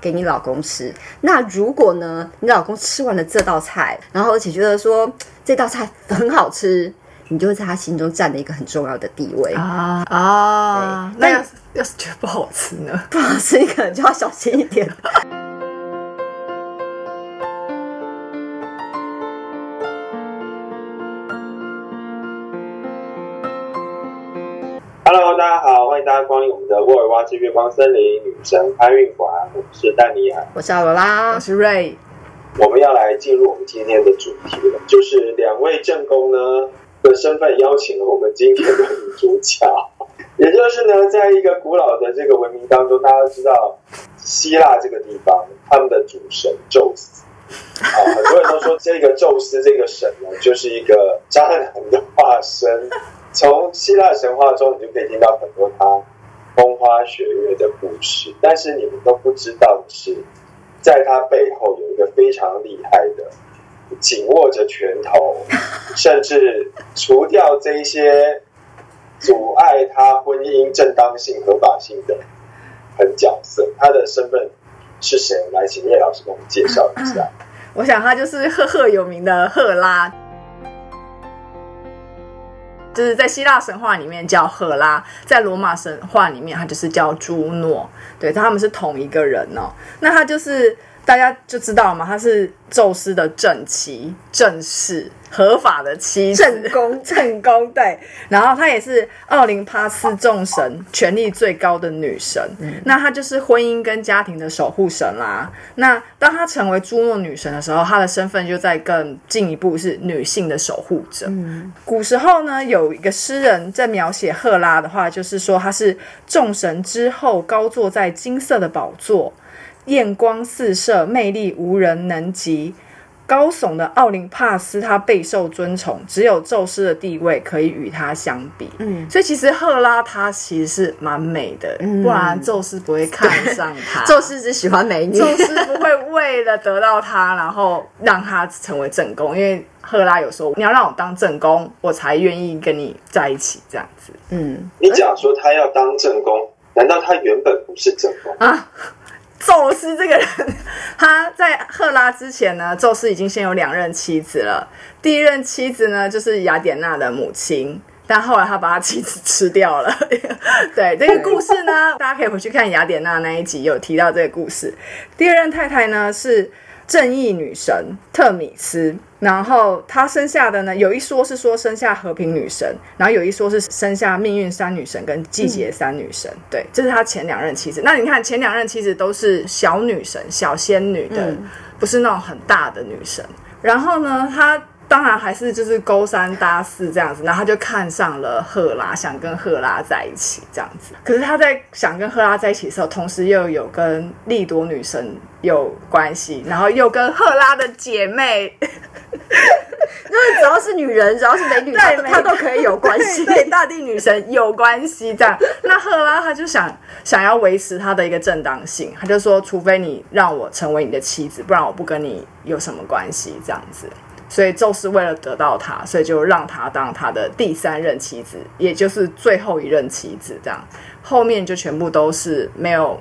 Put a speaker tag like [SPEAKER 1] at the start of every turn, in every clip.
[SPEAKER 1] 给你老公吃。那如果呢，你老公吃完了这道菜，然后而且觉得说这道菜很好吃，你就会在他心中占了一个很重要的地位。
[SPEAKER 2] 啊啊！那要是要是觉得不好吃呢？
[SPEAKER 1] 不好吃，你可能就要小心一点。
[SPEAKER 3] 欢迎大家光临我们的沃尔沃之月光森林女神开运馆，我是丹尼亚。
[SPEAKER 1] 我是阿罗拉
[SPEAKER 2] 我，是瑞，
[SPEAKER 3] 我们要来进入我们今天的主题了，就是两位正宫呢的身份邀请了我们今天的女主角，也就是呢，在一个古老的这个文明当中，大家都知道希腊这个地方，他们的主神宙斯。啊，很多人都说这个宙斯这个神呢，就是一个渣男的化身。从希腊神话中，你就可以听到很多他风花雪月的故事，但是你们都不知道的是，在他背后有一个非常厉害的，紧握着拳头，甚至除掉这一些阻碍他婚姻正当性、合法性的狠角色。他的身份是谁？来，请叶老师给我们介绍一下。
[SPEAKER 2] 我想他就是赫赫有名的赫拉，就是在希腊神话里面叫赫拉，在罗马神话里面他就是叫朱诺，对，他们是同一个人哦。那他就是大家就知道嘛，她是宙斯的正妻、正室、合法的妻子、
[SPEAKER 1] 正宫
[SPEAKER 2] 正宫对，然后她也是奥林帕斯众神权力最高的女神，那她就是婚姻跟家庭的守护神啦。那当她成为朱诺女神的时候，她的身份就在更进一步是女性的守护者。古时候呢，有一个诗人在描写赫拉的话，就是说她是众神之后高坐在金色的宝座，艳光四射，魅力无人能及。高耸的奥林帕斯，他备受尊崇，只有宙斯的地位可以与他相比。
[SPEAKER 1] 嗯，
[SPEAKER 2] 所以其实赫拉她其实是蛮美的，不然宙斯不会看上她。
[SPEAKER 1] 宙斯只喜欢美女。
[SPEAKER 2] 宙斯不会为了得到她，然后让她成为正宫，因为赫拉有说你要让我当正宫，我才愿意跟你在一起这样子
[SPEAKER 1] 嗯，
[SPEAKER 3] 你讲说他要当正宫，难道他原本不是正宫？
[SPEAKER 2] 啊。宙斯这个人，他在赫拉之前呢，宙斯已经先有两任妻子了。第一任妻子呢，就是雅典娜的母亲，但后来他把他妻子吃掉了。对这个故事呢，大家可以回去看雅典娜那一集有提到这个故事。第二任太太呢是正义女神特米斯，然后她生下的呢，有一说是说生下和平女神，然后有一说是生下命运三女神跟季节三女神。对，这是她前两任妻子。那你看前两任妻子都是小女神、小仙女的，
[SPEAKER 1] 嗯
[SPEAKER 2] 不是那种很大的女神。然后呢，她当然还是就是勾三搭四这样子，然后他就看上了赫拉，想跟赫拉在一起这样子。可是他在想跟赫拉在一起的时候，同时又有跟利多女神有关系，然后又跟赫拉的姐妹，
[SPEAKER 1] 就是只要是女人，只要是美女，她她都可以有关系。
[SPEAKER 2] 对大地女神有关系这样。那赫拉她就想想要维持她的一个正当性，她就说，除非你让我成为你的妻子，不然我不跟你有什么关系这样子。所以宙斯为了得到她，所以就让她当他的第三任妻子，也就是最后一任妻子。这样后面就全部都是没有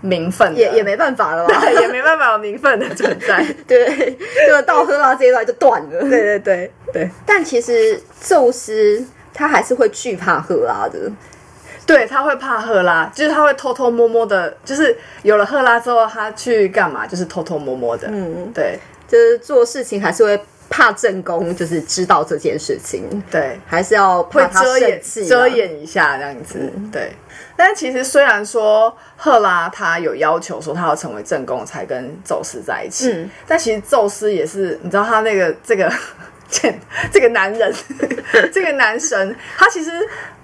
[SPEAKER 2] 名分的，
[SPEAKER 1] 也也没办法了吧？
[SPEAKER 2] 对，也没办法有名分的存在。
[SPEAKER 1] 对，就到赫拉这一段就断了。
[SPEAKER 2] 对对对对
[SPEAKER 1] 但其实宙斯他还是会惧怕赫拉的。
[SPEAKER 2] 对，他会怕赫拉，就是他会偷偷摸摸的，就是有了赫拉之后，他去干嘛？就是偷偷摸摸的。
[SPEAKER 1] 嗯，
[SPEAKER 2] 对
[SPEAKER 1] 就是做事情还是会怕正宫，就是知道这件事情，
[SPEAKER 2] 对，
[SPEAKER 1] 还是要
[SPEAKER 2] 会遮掩遮。掩一下这样子。对，但其实虽然说赫拉她有要求说她要成为正宫才跟宙斯在一起，
[SPEAKER 1] 嗯
[SPEAKER 2] 但其实宙斯也是，你知道他那个这个 这这个男人，这个男神，他其实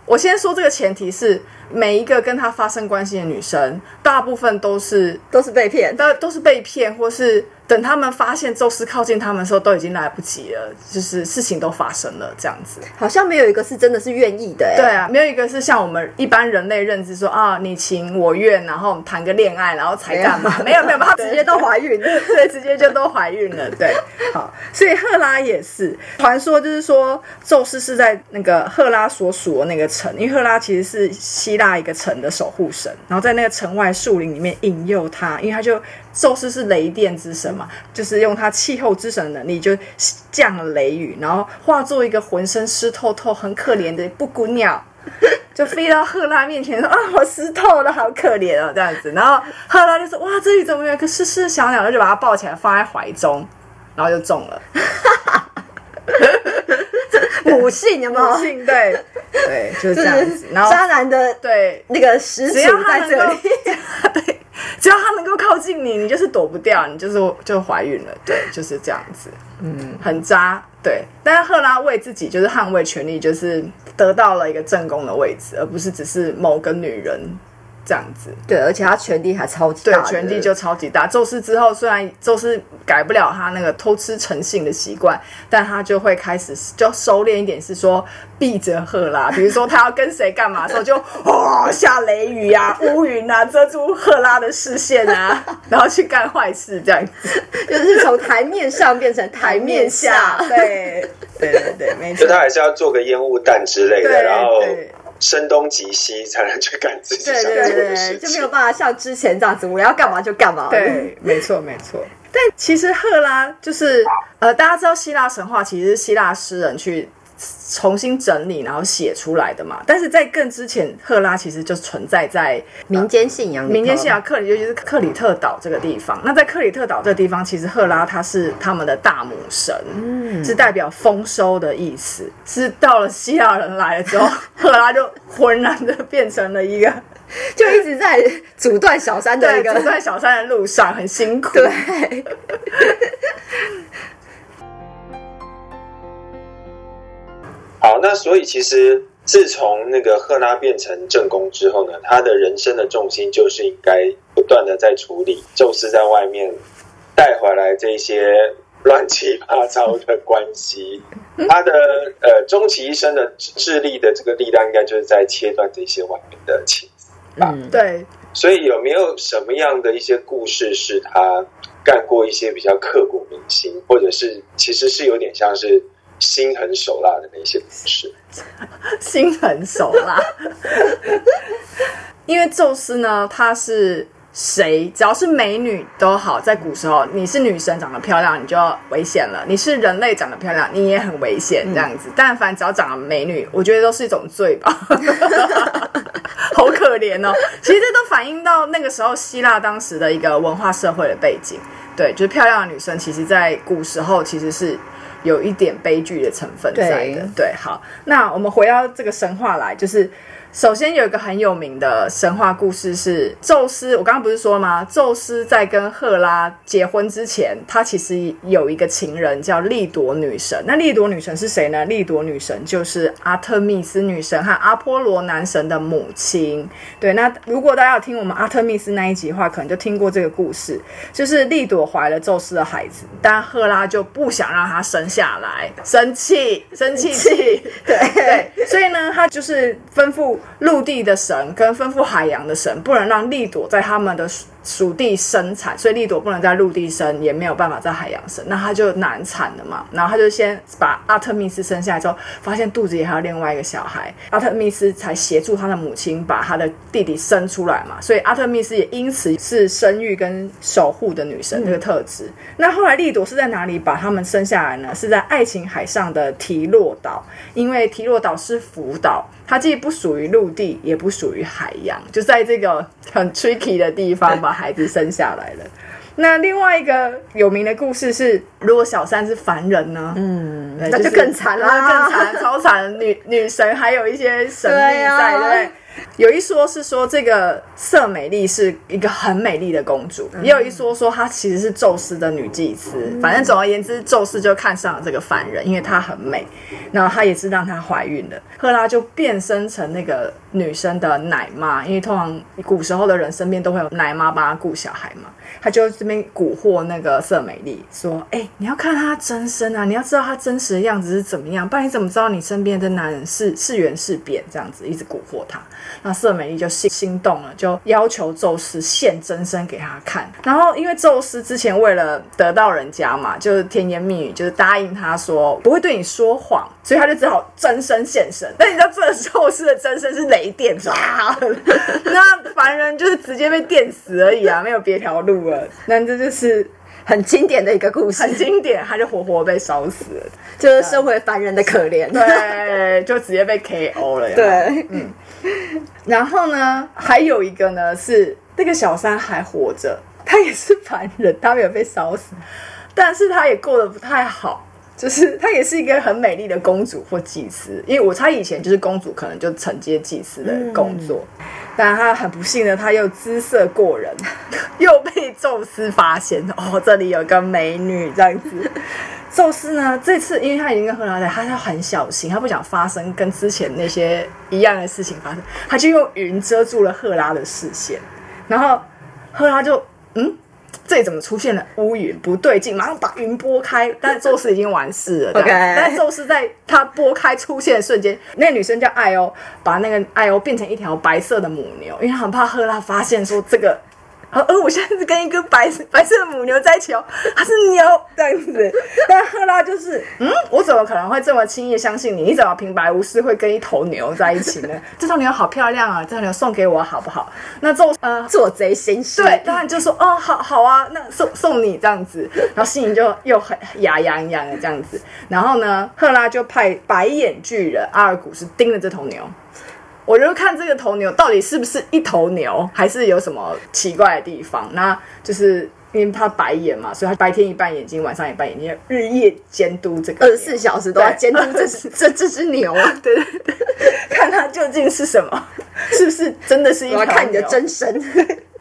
[SPEAKER 2] 我先说这个前提是。每一个跟他发生关系的女生，大部分都是
[SPEAKER 1] 都是被骗。
[SPEAKER 2] 都都是被骗，或是等他们发现宙斯靠近他们的时候，都已经来不及了，就是事情都发生了这样子。
[SPEAKER 1] 好像没有一个是真的是愿意的哎。
[SPEAKER 2] 对啊，没有一个是像我们一般人类认知说啊，你情我愿，然后谈个恋爱，然后才干嘛？没有没有，他
[SPEAKER 1] 直接都怀孕。
[SPEAKER 2] 对，直接就都怀孕了。对，好，所以赫拉也是传说，就是说宙斯是在那个赫拉所属的那个城，因为赫拉其实是希腊一个城的守护神，然后在那个城外树林里面引诱他，因为他就宙斯是雷电之神嘛，就是用他气候之神的能力就降了雷雨，然后化作一个浑身湿透透、很可怜的布谷鸟。就飞到赫拉面前说啊，我湿透了，好可怜哦，这样子。然后赫拉就说哇，这里怎么有个湿湿的小鸟？就把它抱起来放在怀中，然后就中了。
[SPEAKER 1] 母性有没有？
[SPEAKER 2] 母性对 对，就是这样子。然后
[SPEAKER 1] 渣男的
[SPEAKER 2] 对，
[SPEAKER 1] 那个始祖
[SPEAKER 2] 只要他能够
[SPEAKER 1] 在这里。
[SPEAKER 2] 对，只要他能够靠近你，你就是躲不掉，你就是就怀孕了。对，就是这样子。嗯，很渣。对，但是赫拉为自己就是捍卫权利，就是得到了一个正宫的位置，而不是只是某个女人这样子。
[SPEAKER 1] 对，而且他权力还超级
[SPEAKER 2] 对
[SPEAKER 1] 大的，，
[SPEAKER 2] 权力就超级大。宙斯之后，虽然宙斯改不了他那个偷吃成性的习惯，但他就会开始就收敛一点，是说避着赫拉。比如说他要跟谁干嘛的时候，就哦下雷雨啊、乌云啊，遮住赫拉的视线啊，然后去干坏事这样子。
[SPEAKER 1] 就是从台面上变成台面下。
[SPEAKER 2] 对对对对，没错
[SPEAKER 3] 就。他还是要做个烟雾弹之类的，然后
[SPEAKER 2] 对
[SPEAKER 3] 声东击西，才能去干自己
[SPEAKER 1] 对
[SPEAKER 3] 想做的
[SPEAKER 1] 对对就没有。办法像之前这样子，我要干嘛就干嘛。
[SPEAKER 2] 对，没错没错。但其实赫拉就是呃，大家知道希腊神话其实是希腊诗人去重新整理然后写出来的嘛。但是在更之前，赫拉其实就存在在
[SPEAKER 1] 民间信仰，
[SPEAKER 2] 民间信仰克里，尤其是克里特岛这个地方。那在克里特岛这个地方，其实赫拉她是他们的大母神，嗯是代表丰收的意思。是到了希腊人来了之后，赫拉就浑然的变成了一个
[SPEAKER 1] 就一直在阻断小三的一个
[SPEAKER 2] 阻断小山的路上很辛苦。
[SPEAKER 1] 对。
[SPEAKER 3] 好，那所以其实自从那个赫拉变成正宫之后呢，他的人生的重心就是应该不断的在处理宙斯在外面带回来这些乱七八糟的关系。他的呃终其一生的智力的这个力量，应该就是在切断这些外面的情丝吧。
[SPEAKER 1] 嗯，
[SPEAKER 2] 对，
[SPEAKER 3] 所以有没有什么样的一些故事是他干过一些比较刻骨铭心，或者是其实是有点像是心狠手辣的那些故事？
[SPEAKER 2] 心狠手辣。因为宙斯呢，他是谁，只要是美女都好，在古时候，你是女生长得漂亮，你就要危险了；你是人类长得漂亮，你也很危险。这样子，但凡只要长得美女，我觉得都是一种罪吧。好可怜哦！其实这都反映到那个时候希腊当时的一个文化社会的背景。对，就是漂亮的女生，其实在古时候其实是有一点悲剧的成分在的。对，好，那我们回到这个神话来，就是首先有一个很有名的神话故事是宙斯。我刚刚不是说吗？宙斯在跟赫拉结婚之前，他其实有一个情人叫利朵女神。那利朵女神是谁呢？利朵女神就是阿特密斯女神和阿波罗男神的母亲。对，那如果大家有听我们阿特密斯那一集的话，可能就听过这个故事，就是利朵怀了宙斯的孩子，但赫拉就不想让他生下来，生气，生气气，对对，所以呢，他就是吩咐陆地的神跟吩咐海洋的神，不能让利躲在他们的属属地生产，所以利朵不能在陆地生，也没有办法在海洋生，那他就难产了嘛。然后他就先把阿特密斯生下来之后，发现肚子里还有另外一个小孩，阿特密斯才协助他的母亲把他的弟弟生出来嘛。所以阿特密斯也因此是生育跟守护的女神这个特质。那后来利朵是在哪里把他们生下来呢？是在爱琴海上的提洛岛，因为提洛岛是福岛，它既不属于陆地，也不属于海洋，就在这个很 tricky 的地方把孩子生下来了。那另外一个有名的故事是，如果小三是凡人呢？嗯，
[SPEAKER 1] 那就更惨啦
[SPEAKER 2] 更惨，超惨。女女神还有一些神秘在，对不对？有一说是说这个色美丽是一个很美丽的公主，也有一说说她其实是宙斯的女祭司。反正总而言之，宙斯就看上了这个凡人，因为她很美，然后他也是让她怀孕了。赫拉就变身成那个女生的奶妈，因为通常古时候的人身边都会有奶妈帮她顾小孩嘛。他就这边蛊惑那个色美丽，说：“哎、你要看他真身啊，你要知道他真实的样子是怎么样，不然你怎么知道你身边的男人是是圆是扁？”这样子一直蛊惑他。那色美丽就心心动了，就要求宙斯现真身给他看。然后因为宙斯之前为了得到人家嘛，就是甜言蜜语，就是答应他说不会对你说谎，所以他就只好真身现身。但你知道这个宙斯的真身是雷电，唰，那凡人就是直接被电死而已啊，没有别条路了。那这就是
[SPEAKER 1] 很经典的一个故事，
[SPEAKER 2] 很经典，他就活活被烧死了。
[SPEAKER 1] 就是身为凡人的可怜。
[SPEAKER 2] 对，就直接被 KO 了。呀。
[SPEAKER 1] 对，嗯，
[SPEAKER 2] 然后呢，还有一个呢是那个小三还活着，他也是凡人，他没有被烧死，但是他也过得不太好。就是她也是一个很美丽的公主或祭司，因为我猜以前就是公主可能就承接祭司的工作，但他很不幸的，他又姿色过人，又被宙斯发现哦，这里有个美女这样子。宙斯呢，这次因为他已经跟赫拉在，他要很小心，他不想发生跟之前那些一样的事情发生，他就用云遮住了赫拉的视线，然后赫拉就嗯。这里怎么出现了乌云？不对劲，马上把云拨开。但是宙斯已经完事了。
[SPEAKER 1] OK
[SPEAKER 2] 但是宙斯在他拨开出现的瞬间，那个女生叫艾欧，把那个艾欧变成一条白色的母牛，因为她很怕赫拉发现说这个。呃，呃我现在是跟一个白白色的母牛在一起哦，它是牛这样子。但赫拉就是，嗯，我怎么可能会这么轻易相信你？你怎么平白无事会跟一头牛在一起呢？这头牛好漂亮啊，这头牛送给我好不好？那宙呃
[SPEAKER 1] 做贼心虚。
[SPEAKER 2] 对，当然就说哦，好好啊，那送送你这样子，然后心里就又很牙痒痒的这样子。然后呢，赫拉就派白眼巨人阿尔古斯盯着这头牛。我就看这个头牛到底是不是一头牛，还是有什么奇怪的地方。那就是因为它白眼嘛，所以它白天一半眼睛，晚上一半眼睛，日夜监督这个牛
[SPEAKER 1] 二十四小时都要监督这只 这这只牛啊！
[SPEAKER 2] 对对对，看它究竟是什么，是不是真的是一条
[SPEAKER 1] 我要看你的真身。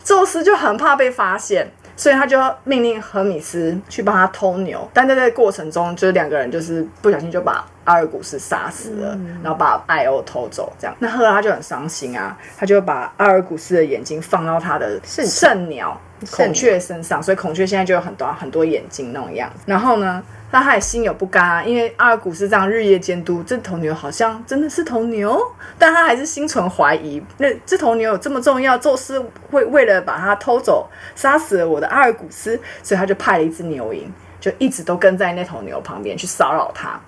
[SPEAKER 2] 宙斯就很怕被发现，所以他就命令赫米斯去帮他偷牛。但在这个过程中，就是两个人就是不小心就把阿尔古斯杀死了，然后把艾欧偷走。这样，那赫拉就很伤心啊，他就把阿尔古斯的眼睛放到他的
[SPEAKER 1] 圣
[SPEAKER 2] 圣鸟孔雀身上，所以孔雀现在就有很多很多眼睛那种样子。然后呢？但他也心有不甘啊，因为阿尔古斯这样日夜监督，这头牛好像真的是头牛，但他还是心存怀疑。那这头牛有这么重要，宙斯会为了把它偷走，杀死了我的阿尔古斯，所以他就派了一只牛蝇，就一直都跟在那头牛旁边去骚扰他，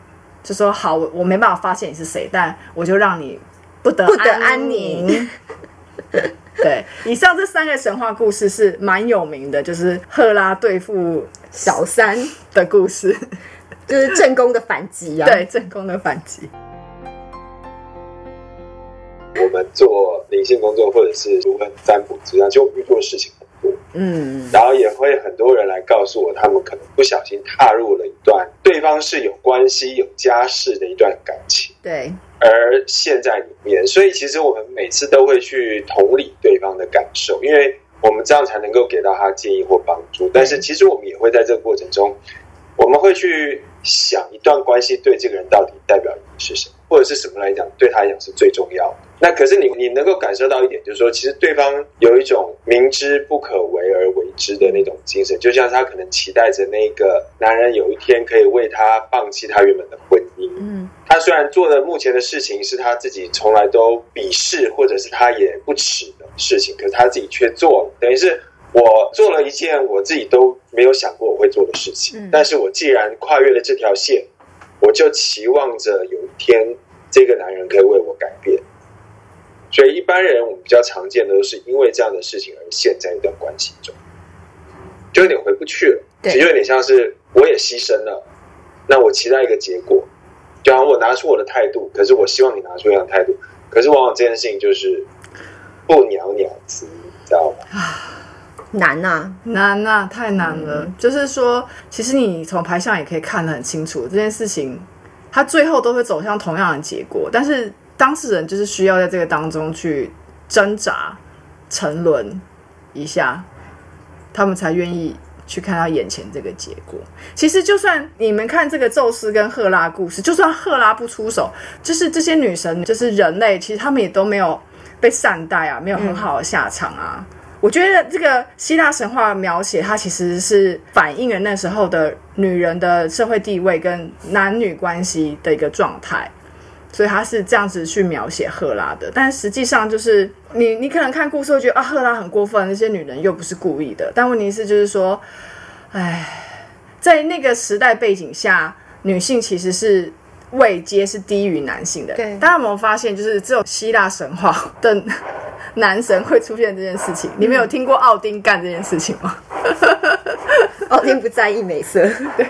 [SPEAKER 2] 就说好，我我没办法发现你是谁，但我就让你不得
[SPEAKER 1] 不得安
[SPEAKER 2] 安
[SPEAKER 1] 宁。
[SPEAKER 2] 对，以上这三个神话故事是蛮有名的，就是赫拉对付
[SPEAKER 1] 小三
[SPEAKER 2] 的故事，
[SPEAKER 1] 就是正宫的反击啊！
[SPEAKER 2] 对正宫的反击。
[SPEAKER 3] 我们做灵性工作或者是如何占卜之上，就遇过事情很多，
[SPEAKER 1] 嗯，
[SPEAKER 3] 然后也会很多人来告诉我，他们可能不小心踏入了一段对方是有关系、有家室的一段感情，
[SPEAKER 1] 对，
[SPEAKER 3] 而陷在里面。所以其实我们每次都会去同理对方的感受，因为我们这样才能够给到他建议或帮助。但是其实我们也会在这个过程中，我们会去想一段关系对这个人到底代表意义是什么，或者是什么来讲对他来讲是最重要的。那可是你你能够感受到一点，就是说，其实对方有一种明知不可为而为之的那种精神，就像他可能期待着那个男人有一天可以为他放弃他原本的婚姻。
[SPEAKER 1] 嗯，
[SPEAKER 3] 他虽然做的目前的事情是他自己从来都鄙视或者是他也不耻的事情，可是他自己却做了，等于是我做了一件我自己都没有想过我会做的事情。
[SPEAKER 1] 嗯
[SPEAKER 3] 但是我既然跨越了这条线，我就期望着有一天这个男人可以为我改变。所以一般人我们比较常见的都是因为这样的事情而陷在一段关系中，就有点回不去了，
[SPEAKER 1] 对
[SPEAKER 3] 其实有点像是我也牺牲了，那我期待一个结果，就好像我拿出我的态度，可是我希望你拿出一样的态度，可是往往这件事情就是不了了之，你知道吗？
[SPEAKER 1] 难呐、
[SPEAKER 2] 难呐、太难了。就是说，其实你从牌上也可以看得很清楚，这件事情它最后都会走向同样的结果，但是当事人就是需要在这个当中去挣扎、沉沦一下，他们才愿意去看到眼前这个结果。其实，就算你们看这个宙斯跟赫拉故事，就算赫拉不出手，就是这些女神，就是人类，其实他们也都没有被善待啊，没有很好的下场啊。我觉得这个希腊神话描写，它其实是反映了那时候的女人的社会地位跟男女关系的一个状态，所以他是这样子去描写赫拉的。但实际上就是你，你可能看故事会觉得啊，赫拉很过分，那些女人又不是故意的。但问题是，就是说，哎，在那个时代背景下，女性其实是。位阶是低于男性的，
[SPEAKER 1] 对
[SPEAKER 2] 大家有没有发现，就是只有希腊神话的男神会出现这件事情？你们有听过奥丁干这件事情吗？
[SPEAKER 1] 奥丁不在意美色，
[SPEAKER 2] 对，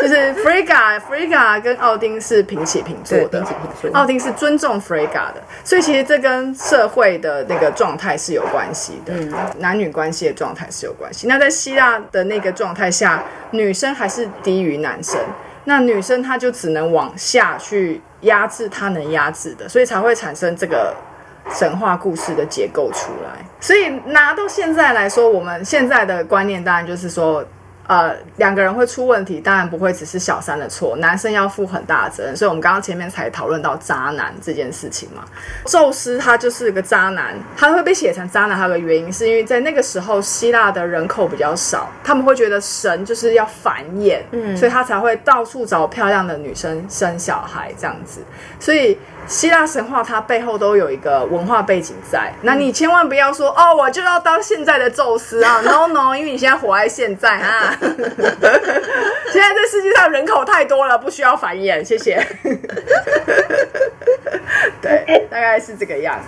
[SPEAKER 2] 就是 Frigga，Frigga 跟奥丁是平起平坐，的
[SPEAKER 1] 平起。平坐。
[SPEAKER 2] 奥丁是尊重 Frigga 的，所以其实这跟社会的那个状态是有关系的，男女关系的状态是有关系。那在希腊的那个状态下，女生还是低于男生，那女生她就只能往下去压制她能压制的，所以才会产生这个神话故事的结构出来。所以拿到现在来说，我们现在的观念当然就是说。呃，两个人会出问题，当然不会只是小三的错，男生要负很大的责任。所以，我们刚刚前面才讨论到渣男这件事情嘛。宙斯他就是个渣男，他会被写成渣男，还有个原因是因为在那个时候希腊的人口比较少，他们会觉得神就是要繁衍，嗯，所以他才会到处找漂亮的女生生小孩这样子。所以希腊神话它背后都有一个文化背景在，那你千万不要说哦，我就要当现在的宙斯啊，no no，因为你现在活在现在啊，现在这世界上人口太多了，不需要繁衍，谢谢。对，大概是这个样子。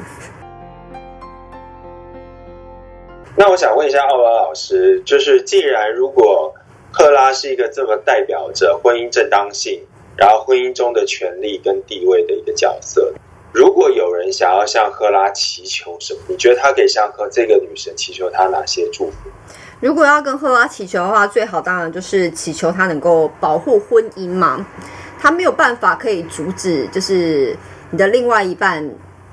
[SPEAKER 3] 那我想问一下奥拉老师，就是既然如果赫拉是一个这么代表着婚姻正当性，然后婚姻中的权利跟地位的一个角色，如果有人想要向赫拉祈求什么，你觉得他可以向和这个女神祈求她哪些祝福？
[SPEAKER 1] 如果要跟赫拉祈求的话，最好当然就是祈求她能够保护婚姻嘛。他没有办法可以阻止，就是你的另外一半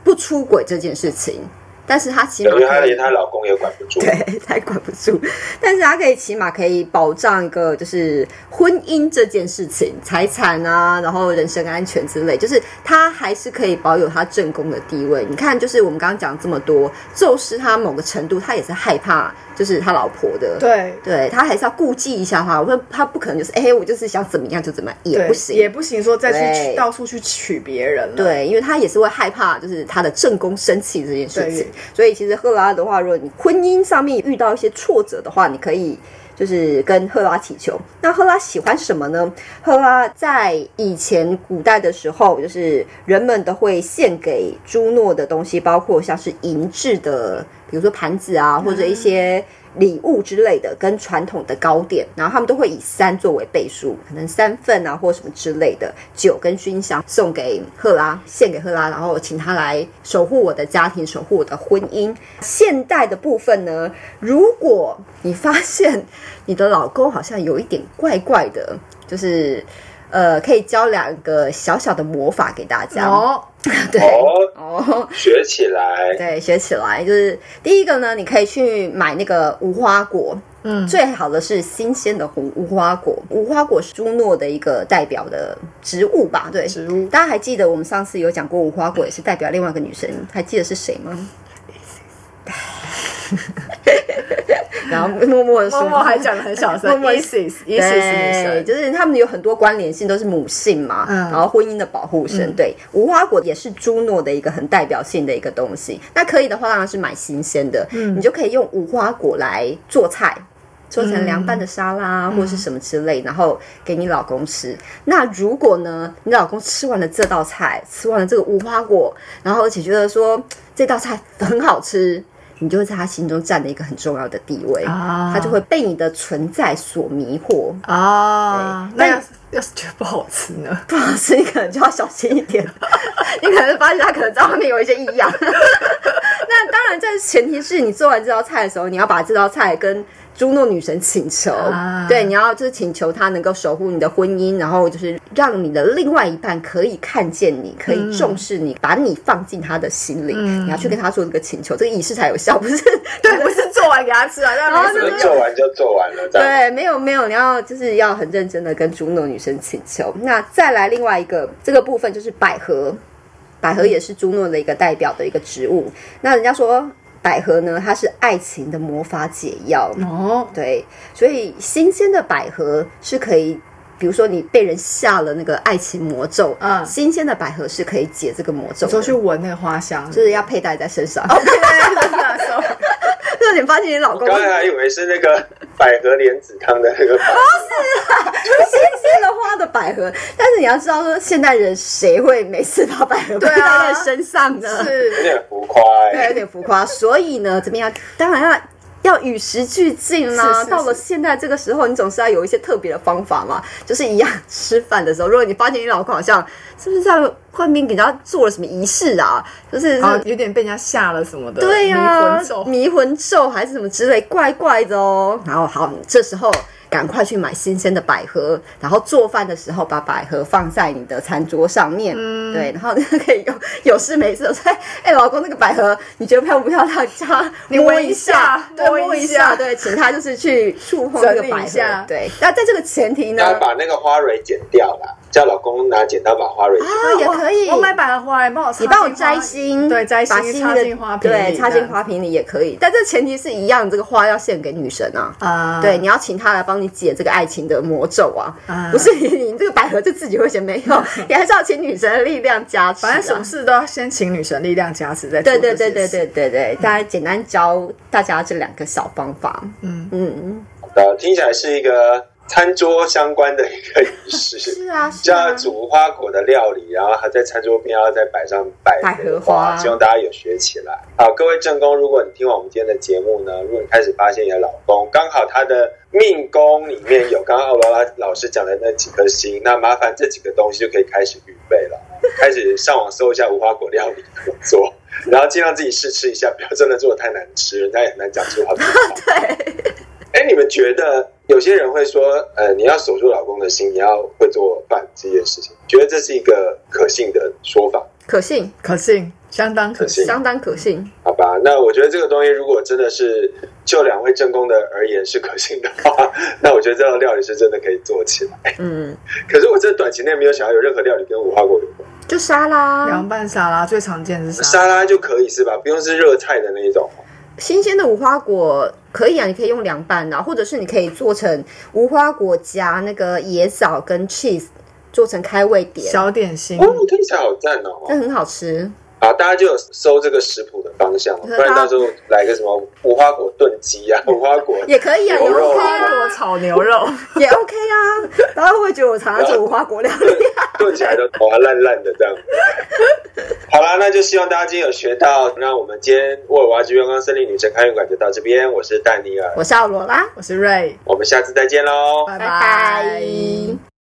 [SPEAKER 1] 不出轨这件事情，但是他起码
[SPEAKER 3] 因为她
[SPEAKER 1] 可以
[SPEAKER 3] 连她老公也管不住。
[SPEAKER 1] 对，他也管不住，但是他可以起码可以保障一个就是婚姻这件事情，财产啊，然后人身安全之类，就是他还是可以保有他正宫的地位。你看，就是我们刚刚讲这么多，宙斯他某个程度他也是害怕，就是他老婆的，
[SPEAKER 2] 对
[SPEAKER 1] 对他还是要顾忌一下哈，我说他不可能就是哎、我就是想怎么样就怎么样，也不行，
[SPEAKER 2] 也不行，说再去娶到处去娶别人了。
[SPEAKER 1] 对，因为他也是会害怕，就是他的正宫生气这件事情
[SPEAKER 2] 对。
[SPEAKER 1] 所以其实赫拉的话，如果你婚姻上面遇到一些挫折的话，你可以就是跟赫拉祈求。那赫拉喜欢什么呢？赫拉在以前古代的时候，就是人们都会献给朱诺的东西，包括像是银质的，比如说盘子啊，或者一些。礼物之类的，跟传统的糕点，然后他们都会以三作为倍数，可能三份啊，或什么之类的酒跟熏香送给赫拉，献给赫拉，然后请她来守护我的家庭，守护我的婚姻。现代的部分呢，如果你发现你的老公好像有一点怪怪的，就是呃，可以教两个小小的魔法给大家。
[SPEAKER 2] 哦，
[SPEAKER 1] 对
[SPEAKER 3] 哦，
[SPEAKER 1] 哦，
[SPEAKER 3] 学起来。
[SPEAKER 1] 对，学起来就是第一个呢，你可以去买那个无花果，
[SPEAKER 2] 嗯
[SPEAKER 1] 最好的是新鲜的无无花果。无花果是朱诺的一个代表的植物吧？对，
[SPEAKER 2] 植物
[SPEAKER 1] 大家还记得我们上次有讲过，无花果也是代表另外一个女生，还记得是谁吗？然后默默的说，
[SPEAKER 2] 默默还讲的很小声
[SPEAKER 1] 默默对，
[SPEAKER 2] 神，
[SPEAKER 1] 就是他们有很多关联性，都是母性嘛，
[SPEAKER 2] 嗯
[SPEAKER 1] 然后婚姻的保护神。对，无花果也是朱诺的一个很代表性的一个东西。那可以的话，当然是买新鲜的，
[SPEAKER 2] 嗯
[SPEAKER 1] 你就可以用无花果来做菜。做成凉拌的沙拉、
[SPEAKER 2] 嗯
[SPEAKER 1] 或是什么之类，然后给你老公吃。那如果呢，你老公吃完了这道菜，吃完了这个无花果，然后而且觉得说这道菜很好吃，你就会在他心中占了一个很重要的地位，
[SPEAKER 2] 啊
[SPEAKER 1] 他就会被你的存在所迷惑。
[SPEAKER 2] 啊，那要是要是觉得不好吃呢？
[SPEAKER 1] 不好吃，你可能就要小心一点。你可能发现他可能在外面有一些异样。那当然，在前提是你做完这道菜的时候，你要把这道菜跟朱诺女神请求，
[SPEAKER 2] 啊
[SPEAKER 1] 对，你要就是请求她能够守护你的婚姻，然后就是让你的另外一半可以看见你，可以重视你，把你放进他的心里。你要去跟他做这个请求，这个仪式才有效，不是？
[SPEAKER 2] 对，不是做完给他吃啊，那没什么
[SPEAKER 3] 能做完就做完了，
[SPEAKER 1] 对，没有没有，你要就是要很认真的跟朱诺女神请求。那再来另外一个这个部分就是百合，百合也是朱诺的一个代表的一个植物。那人家说百合呢，它是爱情的魔法解药。
[SPEAKER 2] 哦，
[SPEAKER 1] 对，所以新鲜的百合是可以，比如说你被人下了那个爱情魔咒，
[SPEAKER 2] 嗯。
[SPEAKER 1] 新鲜的百合是可以解这个魔咒
[SPEAKER 2] 我说，去闻那个花香，
[SPEAKER 1] 就是要佩戴在身上。
[SPEAKER 2] 对对对，sorry。
[SPEAKER 1] 那你发现你老公
[SPEAKER 3] 刚才还以为是那个百合莲子汤的那个百合，
[SPEAKER 1] 新鲜的花的百合，但是你要知道说，现代人谁会每次把百合佩戴在身上呢？
[SPEAKER 3] 是有
[SPEAKER 2] 是
[SPEAKER 3] 点浮夸
[SPEAKER 1] 对，
[SPEAKER 3] 哎、
[SPEAKER 1] 有点浮夸。所以呢，怎么样？当然要。要与时俱进啦！
[SPEAKER 2] 是是是
[SPEAKER 1] 到了现在这个时候，你总是要有一些特别的方法嘛。就是一样，吃饭的时候，如果你发现你老公好像是不是在外面给人家做了什么仪式啊，就是、
[SPEAKER 2] 啊，有点被人家吓了什么的，
[SPEAKER 1] 对呀、
[SPEAKER 2] 迷魂咒
[SPEAKER 1] 迷魂咒还是什么之类，怪怪的哦。然后好，这时候赶快去买新鲜的百合，然后做饭的时候把百合放在你的餐桌上面，
[SPEAKER 2] 嗯。
[SPEAKER 1] 对，然后你可以有有事没事的说，哎、老公那个百合你觉得漂不漂亮？叫他摸一
[SPEAKER 2] 下
[SPEAKER 1] 对，
[SPEAKER 2] 摸一下
[SPEAKER 1] 下，对，请他就是去触碰那个百合。
[SPEAKER 2] 一下，
[SPEAKER 1] 对。那在这个前提呢，
[SPEAKER 3] 要把那个花蕊剪掉啦，叫老公拿剪刀把花蕊剪掉。
[SPEAKER 1] 啊也可以
[SPEAKER 2] 我买百合花来帮我插
[SPEAKER 1] 你帮我摘心，
[SPEAKER 2] 对，摘心插进花瓶里，
[SPEAKER 1] 对，插进花瓶里也可以。但这前提是一样，这个花要献给女神啊。
[SPEAKER 2] 啊，
[SPEAKER 1] 对，你要请她来帮你解这个爱情的魔咒啊！
[SPEAKER 2] 啊
[SPEAKER 1] 不是你你这个百合就自己会写没有，你还是要请女神的力量加持、啊。
[SPEAKER 2] 反正什么事都要先请女神力量加持，再
[SPEAKER 1] 对对对对对对对，大家简单教大家这两个小方法。
[SPEAKER 2] 嗯
[SPEAKER 1] 嗯，
[SPEAKER 3] 呃，听起来是一个餐桌相关的一个仪式。
[SPEAKER 1] 是啊，是
[SPEAKER 3] 就
[SPEAKER 1] 啊
[SPEAKER 3] 要。煮无花果的料理，然后还在餐桌边要再摆上百
[SPEAKER 1] 百合
[SPEAKER 3] 花，
[SPEAKER 1] 花
[SPEAKER 3] 希望大家有学起来。好，各位正宫，如果你听完我们今天的节目呢，如果你开始发现你的老公刚好他的命宫里面有刚刚奥罗拉老师讲的那几颗星，那麻烦这几个东西就可以开始预备了，开始上网搜一下无花果料理怎么做，然后尽量自己试吃一下，不要真的做的太难吃，人家也很难讲出好不好。
[SPEAKER 1] 对，
[SPEAKER 3] 哎，你们觉得有些人会说，呃，你要守住老公的心，你要会做饭这件事情，觉得这是一个可信的说法，
[SPEAKER 1] 可信，
[SPEAKER 2] 可信，相当可信。
[SPEAKER 1] 相当可信。
[SPEAKER 3] 好吧？那我觉得这个东西如果真的是就两位正宫的而言是可信的话，那我觉得这道料理是真的可以做起来。
[SPEAKER 1] 嗯，
[SPEAKER 3] 可是我这短期内没有想要有任何料理跟无花果有关，
[SPEAKER 1] 就沙拉，
[SPEAKER 2] 凉拌沙拉最常见的是
[SPEAKER 3] 沙拉就可以是吧？不用是热菜的那一种。
[SPEAKER 1] 新鲜的无花果可以啊，你可以用凉拌的啊，或者是你可以做成无花果加那个椰枣跟 cheese 做成开胃点，
[SPEAKER 2] 小点心，
[SPEAKER 3] 哦，听起来好赞哦！
[SPEAKER 1] 这很好吃。
[SPEAKER 3] 好，大家就有搜这个食谱的方向，不然到时候来个什么无花果炖鸡啊，无花果
[SPEAKER 1] 也可以啊，也
[SPEAKER 3] 牛肉
[SPEAKER 2] 花
[SPEAKER 1] 啊，
[SPEAKER 2] 果炒牛肉，
[SPEAKER 1] 也 OK 啊。大家会不会觉得我常常做无花果料理？
[SPEAKER 3] 炖起来都头还烂烂的这样。好啦，那就希望大家今天有学到。那我们今天沃尔瓦之月光森林女神开运馆就到这边，我是戴尼尔，
[SPEAKER 1] 我是奥罗拉，
[SPEAKER 2] 我是瑞，
[SPEAKER 3] 我们下次再见喽，
[SPEAKER 2] 拜
[SPEAKER 1] 拜拜